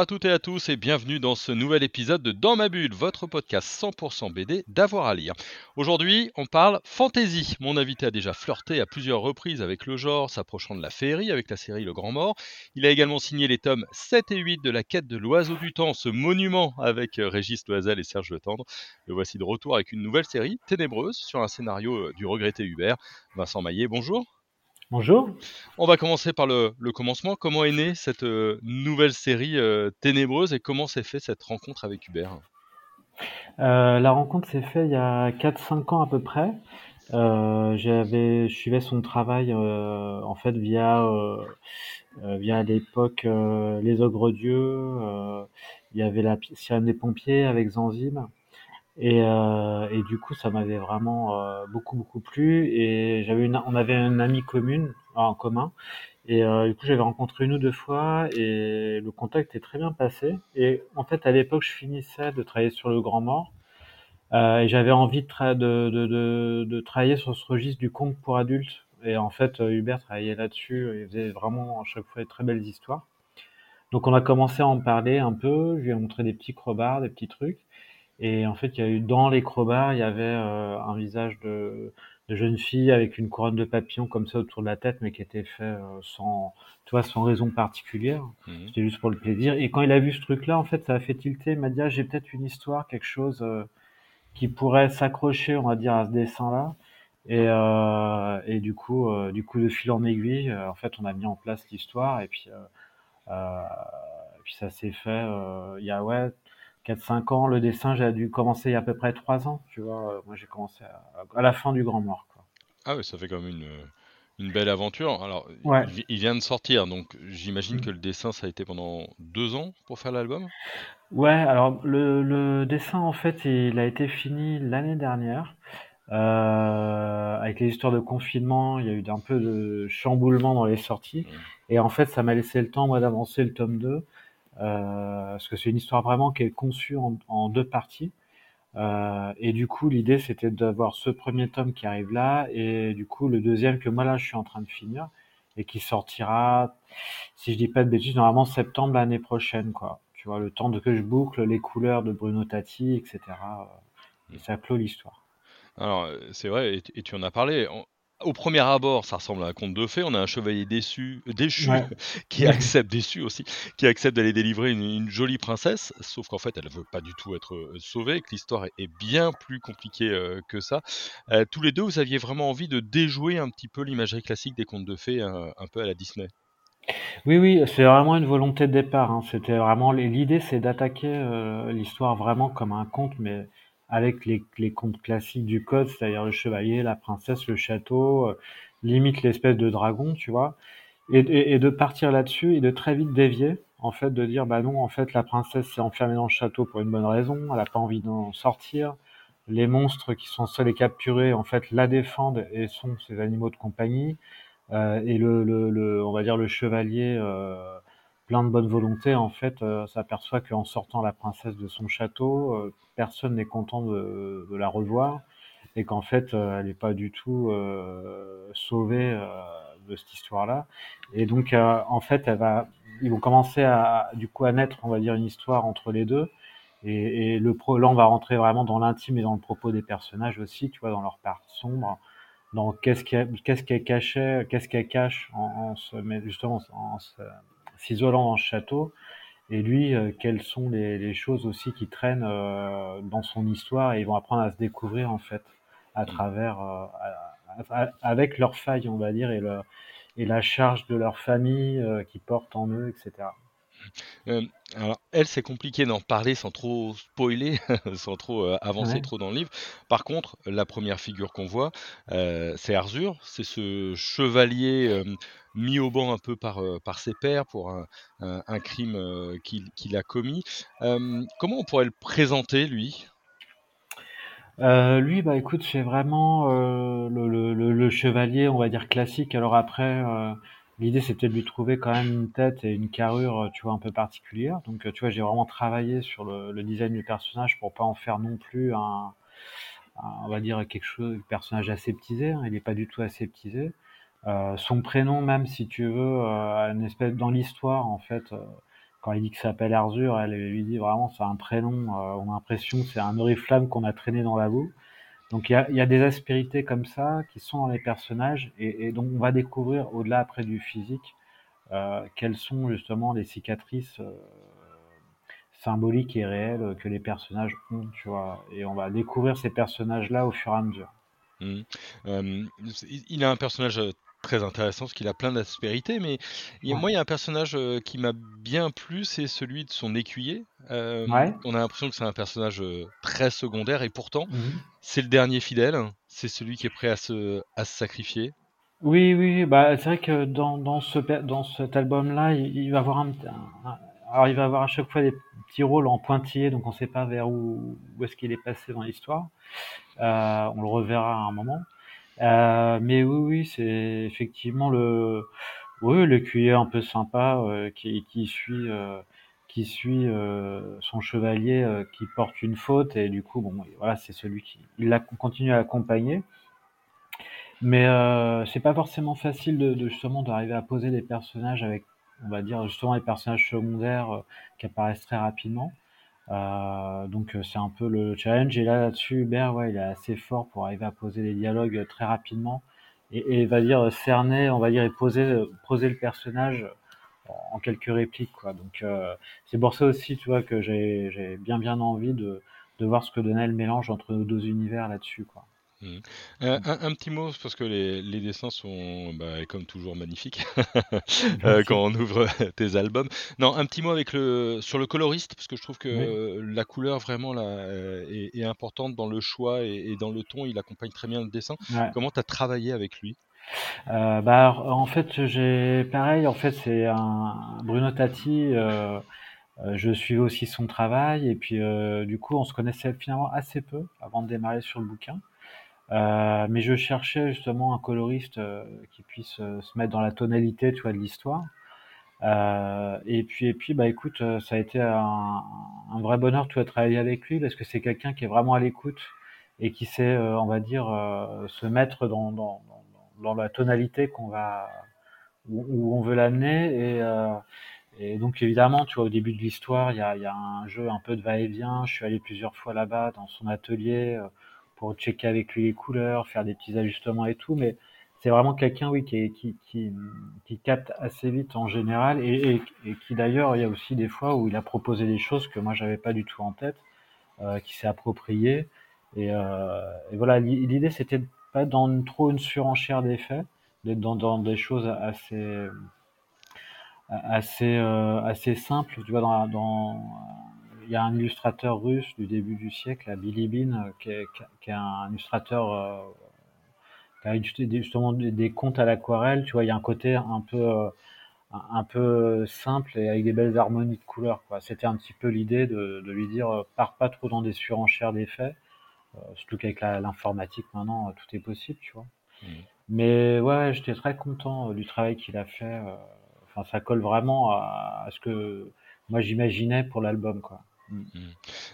Bonjour à toutes et à tous et bienvenue dans ce nouvel épisode de Dans ma bulle, votre podcast 100% BD d'avoir à lire. Aujourd'hui, on parle fantasy. Mon invité a déjà flirté à plusieurs reprises avec le genre, s'approchant de la féerie avec la série Le Grand Mort. Il a également signé les tomes 7 et 8 de la quête de l'oiseau du temps, ce monument avec euh, Régis Loisel et Serge Le Tendre. Le voici de retour avec une nouvelle série, Ténébreuse, sur un scénario euh, du regretté Hubert. Vincent Maillet, bonjour. Bonjour. On va commencer par le, le commencement. Comment est née cette euh, nouvelle série euh, ténébreuse et comment s'est fait cette rencontre avec Hubert? Euh, la rencontre s'est faite il y a 4-5 ans à peu près. J'avais, je suivais son travail en fait via, via à l'époque Les Ogres Dieux. il y avait la Sirène des Pompiers avec Zanzim. Et, euh, et du coup, ça m'avait vraiment euh, beaucoup beaucoup plu. Et j'avais une, on avait une amie commune en commun. Et euh, du coup, j'avais rencontré une ou deux fois et le contact est très bien passé. Et en fait, à l'époque, je finissais de travailler sur le Grand Mort euh, et j'avais envie de, de, de, de, travailler sur ce registre du conte pour adultes. Et en fait, euh, Hubert travaillait là-dessus. Il faisait vraiment à chaque fois de très belles histoires. Donc, on a commencé à en parler un peu. Je lui ai montré des petits crobards, des petits trucs. Et en fait, il y a eu dans les il y avait euh, un visage de, de jeune fille avec une couronne de papillons comme ça autour de la tête, mais qui était fait euh, sans, tu vois, sans raison particulière. Mhm. C'était juste pour le plaisir. Et quand il a vu ce truc-là, en fait, ça a fait tilter. Il m'a dit, ah, j'ai peut-être une histoire, quelque chose euh, qui pourrait s'accrocher, on va dire, à ce dessin-là. Et, euh, et du coup, euh, du coup, de fil en aiguille, euh, en fait, on a mis en place l'histoire. Et puis, euh, euh, et puis ça s'est fait euh, il y a ouais 4-5 ans. Le dessin, j'ai dû commencer il y a à peu près 3 ans. Tu vois, Euh, moi j'ai commencé à, à la fin du Grand Mort. Quoi. Ah oui, ça fait quand même une, une belle aventure. Alors, Ouais. il, vi- il vient de sortir, donc j'imagine Mm. que le dessin, ça a été pendant deux ans pour faire l'album? Ouais, alors le, le dessin en fait, il a été fini l'année dernière. Euh, avec les histoires de confinement, il y a eu un peu de chamboulement dans les sorties. Et en fait, ça m'a laissé le temps, moi, d'avancer le tome 2. Euh, parce que c'est une histoire vraiment qui est conçue en, deux parties. Euh, et du coup, l'idée, c'était d'avoir ce premier tome qui arrive là, et du coup, le deuxième que moi, là, je suis en train de finir, et qui sortira, si je dis pas de bêtises, normalement septembre l'année prochaine, quoi. Tu vois, le temps de que je boucle les couleurs de Bruno Tati, etc. Et ça clôt l'histoire. Alors, c'est vrai, et tu en as parlé. Au premier abord, ça ressemble à un conte de fées. On a un chevalier déçu, euh, déchu Ouais. qui accepte, déçu aussi, qui accepte d'aller délivrer une, une jolie princesse, sauf qu'en fait, elle ne veut pas du tout être euh, sauvée, que l'histoire est, est bien plus compliquée euh, que ça. Euh, tous les deux, vous aviez vraiment envie de déjouer un petit peu l'imagerie classique des contes de fées, un, un peu à la Disney? Oui, oui, c'est vraiment une volonté de départ. hein. C'était vraiment l'idée, c'est d'attaquer l'histoire vraiment comme un conte, mais avec les, les contes classiques du code, c'est-à-dire le chevalier, la princesse, le château, euh, limite l'espèce de dragon, tu vois, et, et- et de partir là-dessus et de très vite dévier, en fait, de dire bah non, en fait, la princesse s'est enfermée dans le château pour une bonne raison, elle n'a pas envie d'en sortir. Les monstres qui sont seuls et capturés, en fait, la défendent et sont ses animaux de compagnie. Euh, et le, le, le- on va dire le chevalier, euh, plein de bonne volonté, en fait, euh, s'aperçoit qu'en sortant la princesse de son château, euh, personne n'est content de, la revoir et qu'en fait, euh, elle n'est pas du tout euh, sauvée de cette histoire-là. Et donc, en fait, elle va, ils vont commencer à, du coup, à naître, on va dire, une histoire entre les deux. Et, le pro, là, on va rentrer vraiment dans l'intime et dans le propos des personnages aussi, tu vois, dans leur part sombre dans qu'est-ce qu'elle qu'est-ce qu'elle cachait, qu'est-ce qu'elle cache en, en se, justement en se- s'isolant dans ce château, et lui, euh, quelles sont les, les choses aussi qui traînent euh, dans son histoire, et ils vont apprendre à se découvrir en fait à travers, euh, à- à- avec leurs failles, on va dire, et, le, et la charge de leur famille qu'ils portent en eux, etc. Euh, alors, elle, c'est compliqué d'en parler sans trop spoiler, sans trop euh, avancer Ouais. trop dans le livre. Par contre, la première figure qu'on voit, euh, c'est Arzur. C'est ce chevalier mis au banc un peu par, euh, par ses pairs pour un, crime euh, qu'il a commis. Comment on pourrait le présenter, lui? Euh, lui, bah écoute, c'est vraiment le, chevalier, on va dire classique. Alors après, l'idée c'était de lui trouver quand même une tête et une carrure, tu vois, un peu particulière. Donc, tu vois, j'ai vraiment travaillé sur le, le design du personnage pour pas en faire non plus un, on va dire quelque chose, un personnage aseptisé. Hein. il n'est pas du tout aseptisé. Euh, son prénom, même si tu veux, euh, une espèce dans l'histoire en fait, euh, quand il dit qu'il s'appelle Arzur, elle lui dit vraiment c'est un prénom. on a l'impression c'est un oriflamme qu'on a traîné dans la boue. Donc il y a, y a, des aspérités comme ça qui sont dans les personnages et, donc on va découvrir au-delà après du physique quelles sont justement les cicatrices symboliques et réelles que les personnages ont, tu vois. Et on va découvrir ces personnages-là au fur et à mesure. Mmh. Il a un personnage très intéressant parce qu'il a plein d'aspérités, mais moi, il y a un personnage qui m'a bien plu, c'est celui de son écuyer. On a l'impression que c'est un personnage très secondaire et pourtant, mmh c'est le dernier fidèle, c'est celui qui est prêt à se, à se sacrifier. Oui, oui, bah, c'est vrai que dans, dans, ce, dans cet album-là, il, va avoir un, alors il va avoir à chaque fois des petits rôles en pointillé, donc on ne sait pas vers où, où est-ce qu'il est passé dans l'histoire. Euh, on le reverra à un moment. Euh, mais oui, oui, c'est effectivement le, oui, le cuir un peu sympa euh, qui, suit, euh, qui suit son chevalier qui porte une faute et du coup, bon, voilà, c'est celui qui, il la continue à accompagner. Mais c'est pas forcément facile de, de justement d'arriver à poser des personnages avec, on va dire justement les personnages secondaires qui apparaissent très rapidement. Euh, donc euh, c'est un peu le challenge. Et là là-dessus, Hubert, ouais, il est assez fort pour arriver à poser des dialogues très rapidement et, et va dire cerner, on va dire, et poser, poser le personnage en quelques répliques, quoi. Donc euh, c'est pour ça aussi, tu vois, que j'ai bien bien envie de, de voir ce que donnait le mélange entre nos deux univers là-dessus, quoi. Mmh. Euh, un, petit mot, parce que les, les dessins sont, bah, comme toujours, magnifiques euh, quand on ouvre tes albums. Non, un petit mot avec le, sur le coloriste, parce que je trouve que la couleur vraiment là, euh, est, importante dans le choix et, dans le ton. Il accompagne très bien le dessin. Comment tu as travaillé avec lui? Bah, En fait, j'ai pareil, en fait, c'est un Bruno Tati. je suivais aussi son travail et puis du coup on se connaissait finalement assez peu avant de démarrer sur le bouquin. Euh, mais je cherchais justement un coloriste euh, qui puisse euh, se mettre dans la tonalité, tu vois, de l'histoire. et puis, et puis, bah écoute, ça a été un, un vrai bonheur, tu vois, de travailler avec lui parce que c'est quelqu'un qui est vraiment à l'écoute et qui sait, on va dire, se mettre dans, dans, dans, la tonalité qu'on va où, on veut l'amener et et donc évidemment, tu vois, au début de l'histoire, il y a, y a, un jeu un peu de va-et-vient. Je suis allé plusieurs fois là-bas dans son atelier pour checker avec lui les couleurs, faire des petits ajustements et tout, mais c'est vraiment quelqu'un, oui, qui, qui, capte assez vite en général et, qui d'ailleurs, il y a aussi des fois où il a proposé des choses que moi j'avais pas du tout en tête, euh, qui s'est approprié. Et, euh, voilà, l'idée c'était pas dans trop une surenchère d'effets, d'être dans, des choses assez assez euh, assez simples. Tu vois, dans, y a un illustrateur russe du début du siècle, Bilibin, euh, qui est, qui est un illustrateur euh, qui a justement des, contes à l'aquarelle. Tu vois, il y a un côté un peu euh, un peu simple et avec des belles harmonies de couleurs. C'était un petit peu l'idée de, de, lui dire pars pas trop dans des surenchères d'effets, surtout qu'avec l'informatique maintenant tout est possible, tu vois. Mmh. Mais ouais, j'étais très content du travail qu'il a fait. Enfin, ça colle vraiment à, à ce que moi j'imaginais pour l'album, quoi. Mmh.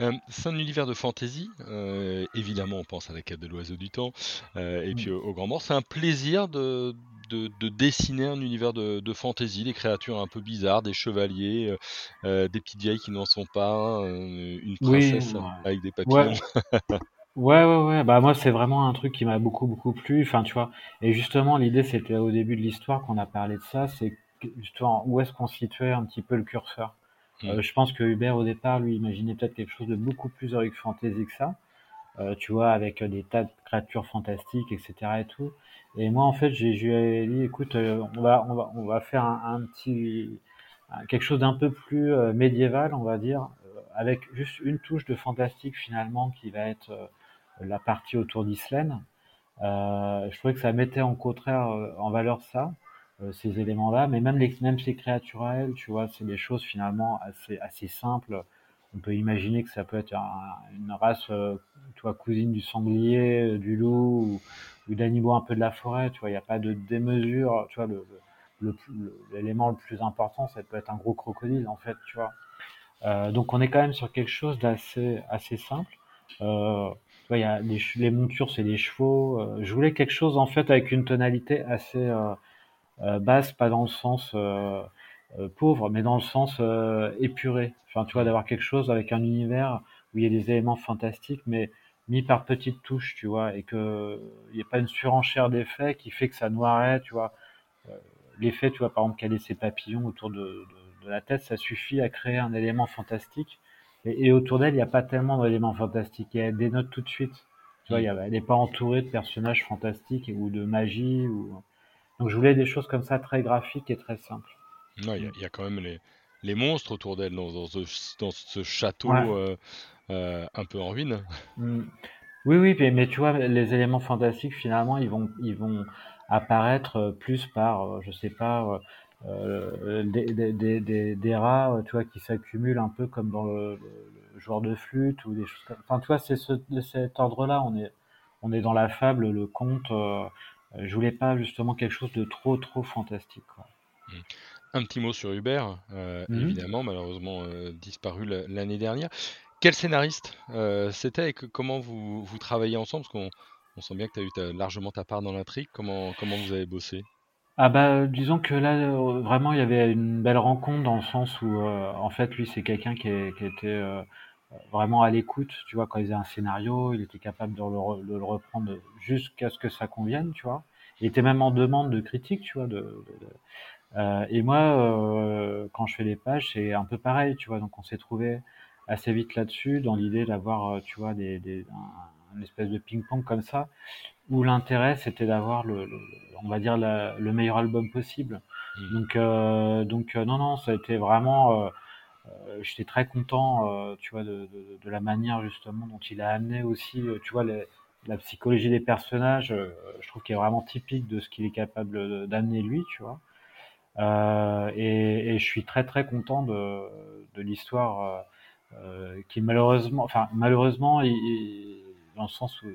Euh, c'est un univers de fantasy. Euh, évidemment, on pense à la quête de l'oiseau du temps euh, et puis mmh. au, grand mort. C'est un plaisir de, de, dessiner un univers de, de fantasy, des créatures un peu bizarres, des chevaliers, des petites vieilles qui n'en sont pas, une princesse avec des papillons. Ouais. ouais, ouais, Bah moi, c'est vraiment un truc qui m'a beaucoup, beaucoup plu. Enfin, tu vois. Et justement, l'idée, c'était au début de l'histoire qu'on a parlé de ça. C'est justement où est-ce qu'on situait un petit peu le curseur? Euh, mm. je pense que Hubert, au départ, lui, imaginait peut-être quelque chose de beaucoup plus Heroic Fantasy que ça. Euh, tu vois, avec euh, des tas de créatures fantastiques, etc. et tout. Et moi, en fait, j'ai dit, écoute, on va, on va, on va faire un, petit, quelque chose d'un peu plus médiéval, on va dire, avec juste une touche de fantastique finalement qui va être la partie autour d'Islène. je trouvais que ça mettait en contraire en valeur ça. Euh, ces éléments-là, mais même, les, même ces créaturels, tu vois, c'est des choses finalement assez, assez simples. On peut imaginer que ça peut être une race, euh, tu vois, cousine du sanglier, euh, du loup ou, ou d'animaux un peu de la forêt, tu vois, il n'y a pas de démesure, tu vois, le, l'élément le, plus important, ça peut être un gros crocodile, en fait, tu vois. Euh, donc on est quand même sur quelque chose d'assez assez simple. Euh, il y a les, les montures, c'est des chevaux. Je voulais quelque chose en fait avec une tonalité assez euh basse, pas dans le sens pauvre, mais dans le sens épuré. Enfin, tu vois, d'avoir quelque chose avec un univers où il y a des éléments fantastiques, mais mis par petites touches, tu vois, et que il n'y a pas une surenchère d'effets qui fait que ça noirait, tu vois. L'effet, tu vois, par exemple, caler ses papillons autour de, la tête, ça suffit à créer un élément fantastique et, autour d'elle, il n'y a pas tellement d'éléments fantastiques. Elle dénote tout de suite. Tu vois, elle n'est pas entourée de personnages fantastiques ou de magie. Ou... Donc je voulais des choses comme ça, très graphiques et très simples. Il y, a quand même les, les monstres autour d'elle dans, dans, ce, château euh, euh, un peu en ruine. Mm. Oui, oui, mais, mais, tu vois, les éléments fantastiques, finalement, ils vont, ils vont apparaître plus par, euh, je sais pas, euh, des, des, des, des, rats, tu vois, qui s'accumulent un peu comme dans le, joueur de flûte ou des choses comme. Enfin, tu vois, c'est ce, de cet ordre-là. On est, on est dans la fable, le conte. Euh, je voulais pas justement quelque chose de trop, trop fantastique. Quoi. Mmh. Un petit mot sur Hubert, euh, mmh évidemment, malheureusement euh, disparu l'année dernière. Quel scénariste euh, c'était et que, comment vous, vous travaillez ensemble? Parce qu'on on sent bien que tu as eu largement ta part dans l'intrigue. Comment, comment vous avez bossé? Ah bah, disons que là, vraiment, il y avait une belle rencontre dans le sens où, en fait, lui, c'est quelqu'un qui, qui était vraiment à l'écoute, tu vois, quand il faisait un scénario, il était capable de le, de le reprendre jusqu'à ce que ça convienne, tu vois. Il était même en demande de critique, tu vois. De, euh, et moi, quand je fais les pages, c'est un peu pareil, tu vois. Donc, on s'est trouvé assez vite là-dessus, dans l'idée d'avoir, tu vois, des, des, une espèce de ping-pong comme ça où l'intérêt c'était d'avoir le, on va dire le meilleur album possible. Mmh. Donc euh, donc euh, non non ça a été vraiment euh, euh j'étais très content tu vois de, la manière justement dont il a amené aussi tu vois la psychologie des personnages je trouve qu'il est vraiment typique de ce qu'il est capable d'amener lui tu vois et, je suis très très content de, l'histoire qui malheureusement enfin malheureusement dans le sens où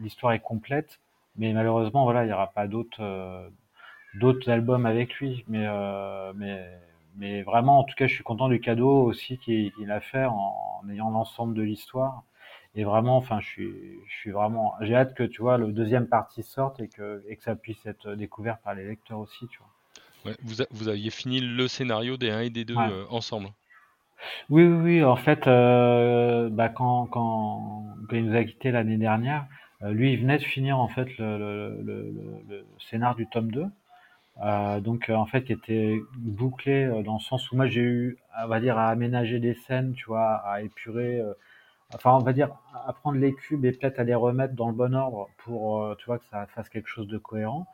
l'histoire est complète, mais malheureusement, voilà, il n'y aura pas d'autres euh, d'autres albums avec lui. Euh, mais, mais vraiment, en tout cas, je suis content du cadeau aussi qu'il a fait en, ayant l'ensemble de l'histoire. Et vraiment, enfin, je suis, je suis vraiment, j'ai hâte que tu vois le deuxième partie sorte et que, et que ça puisse être découvert par les lecteurs aussi, tu vois. Ouais, vous, vous, aviez fini le scénario des 1 et des 2 euh, ensemble. Oui, oui, oui. En fait, euh, bah, quand, quand, quand il nous a quitté l'année dernière, euh, lui, il venait de finir en fait le, le, le, le scénar du tome 2. Euh, donc euh, en fait qui était bouclé euh, dans le sens où moi j'ai eu on va dire à aménager des scènes tu vois à épurer enfin on va dire à prendre les cubes et peut-être à les remettre dans le bon ordre pour tu vois que ça fasse quelque chose de cohérent.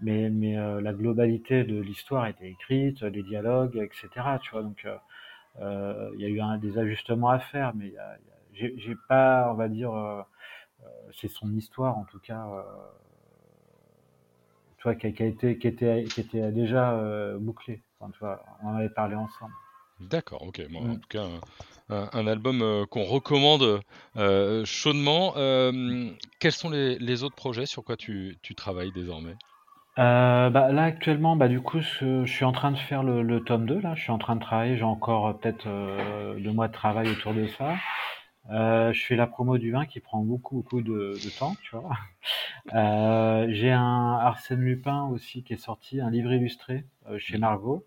Mais mais la globalité de l'histoire était écrite les dialogues etc tu vois. Donc il y a eu un, des ajustements à faire mais j'ai pas on va dire c'est son histoire en tout cas euh, tu vois qui a, été qui était qui était déjà euh, bouclée enfin, tu vois, on en avait parlé ensemble D'accord, ok. Bon, En mm. tout cas, un, album euh, qu'on recommande chaudement. quels sont les, les, autres projets sur quoi tu, tu travailles désormais? Euh, bah, là actuellement, bah, du coup, je, suis en train de faire le, le, tome 2 là. Je suis en train de travailler. J'ai encore peut-être deux mois de travail autour de ça. Euh, je fais la promo du vin qui prend beaucoup, beaucoup de, de temps, tu vois. Euh, j'ai un Arsène Lupin aussi qui est sorti, un livre illustré euh, chez Margot,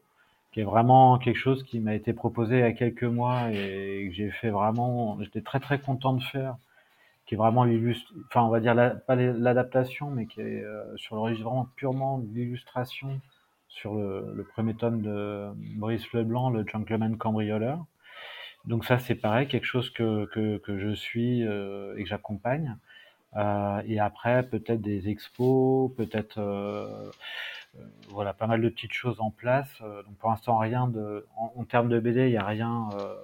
qui est vraiment quelque chose qui m'a été proposé il y a quelques mois et que j'ai fait vraiment, j'étais très très content de faire, qui est vraiment l'illustre, enfin on va dire la, pas l'adaptation, mais qui est euh, sur le registre vraiment purement l'illustration sur le, le, premier tome de Maurice Leblanc, le Gentleman Cambrioleur. Donc ça, c'est pareil, quelque chose que, que, que je suis euh, et que j'accompagne. Euh, et après, peut-être des expos, peut-être euh, euh voilà, pas mal de petites choses en place. Euh, donc pour l'instant, rien de, en, en, termes de BD, il n'y a rien euh,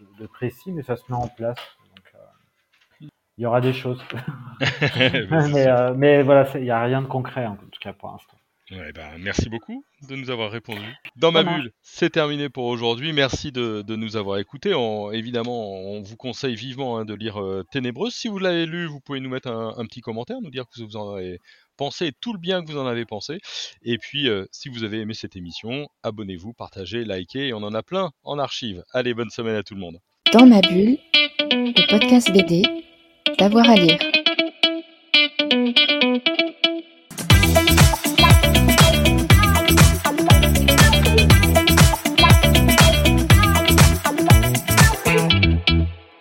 de, de, précis, mais ça se met en place. Donc, il y aura des choses. mais, mais voilà, il n'y a rien de concret en tout cas pour l'instant. Ouais, bah, merci beaucoup de nous avoir répondu. Dans ma bulle, c'est terminé pour aujourd'hui. Merci de, de, nous avoir écoutés. évidemment, on vous conseille vivement hein, de lire euh, Ténébreuse. Si vous l'avez lu, vous pouvez nous mettre un, un, petit commentaire, nous dire que vous en avez pensez tout le bien que vous en avez pensé. Et puis, euh, si vous avez aimé cette émission, abonnez-vous, partagez, likez, et on en a plein en archive. Allez, bonne semaine à tout le monde. Dans ma bulle, le podcast BD, d'avoir à lire.